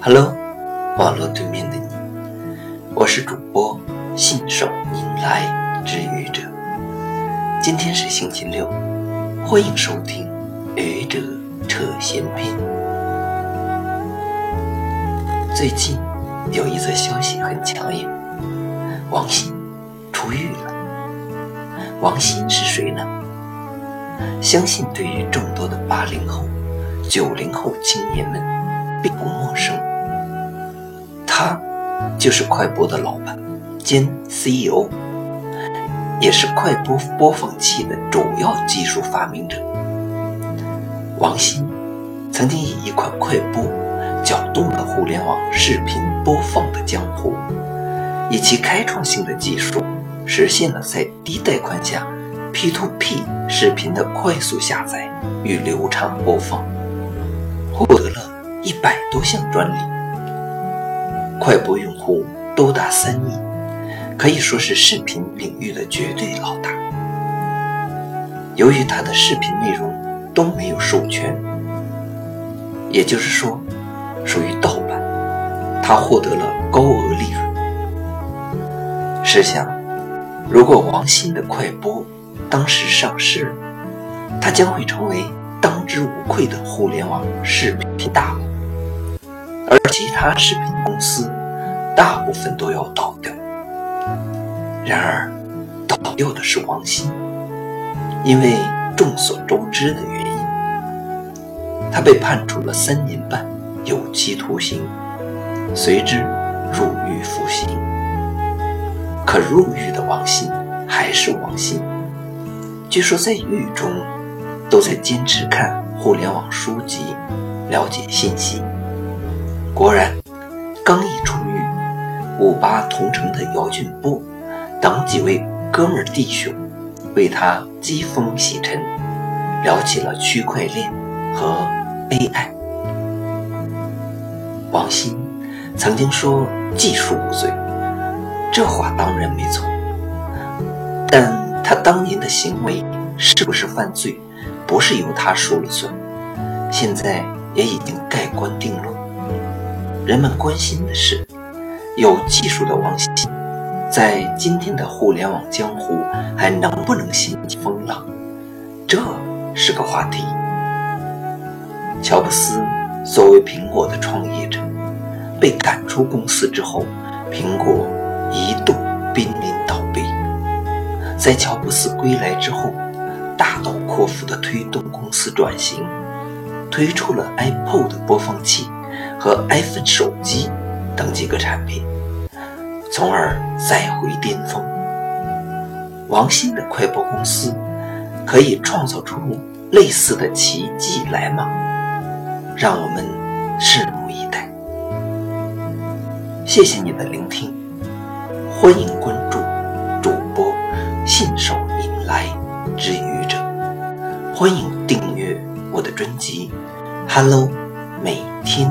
Hello，网络对面的你，我是主播信手拈来之愚者。今天是星期六，欢迎收听愚者扯闲篇。最近有一则消息很抢眼，王鑫出狱了。王鑫是谁呢？相信对于众多的八零后、九零后青年们并不陌生。他就是快播的老板兼 CEO，也是快播播放器的主要技术发明者。王鑫曾经以一款快播搅动了互联网视频播放的江湖，以其开创性的技术，实现了在低带宽下。P2P 视频的快速下载与流畅播放，获得了一百多项专利。快播用户多达三亿，可以说是视频领域的绝对老大。由于他的视频内容都没有授权，也就是说属于盗版，他获得了高额利润。试想，如果王鑫的快播，当时上市，他将会成为当之无愧的互联网视频大佬，而其他视频公司大部分都要倒掉。然而，倒掉的是王鑫，因为众所周知的原因，他被判处了三年半有期徒刑，随之入狱服刑。可入狱的王鑫还是王鑫。据说在狱中都在坚持看互联网书籍，了解信息。果然，刚一出狱，五八同城的姚俊波等几位哥们弟兄为他激风洗尘，聊起了区块链和 AI。王鑫曾经说技术无罪，这话当然没错，但。他当年的行为是不是犯罪，不是由他说了算，现在也已经盖棺定论。人们关心的是，有技术的王鑫，在今天的互联网江湖还能不能掀起风浪？这是个话题。乔布斯作为苹果的创业者，被赶出公司之后，苹果一度濒临倒闭。在乔布斯归来之后，大刀阔斧地推动公司转型，推出了 iPod 播放器和 iPhone 手机等几个产品，从而再回巅峰。王鑫的快播公司可以创造出类似的奇迹来吗？让我们拭目以待。谢谢你的聆听，欢迎关注主播。信手拈来之愚者，欢迎订阅我的专辑《Hello》，每天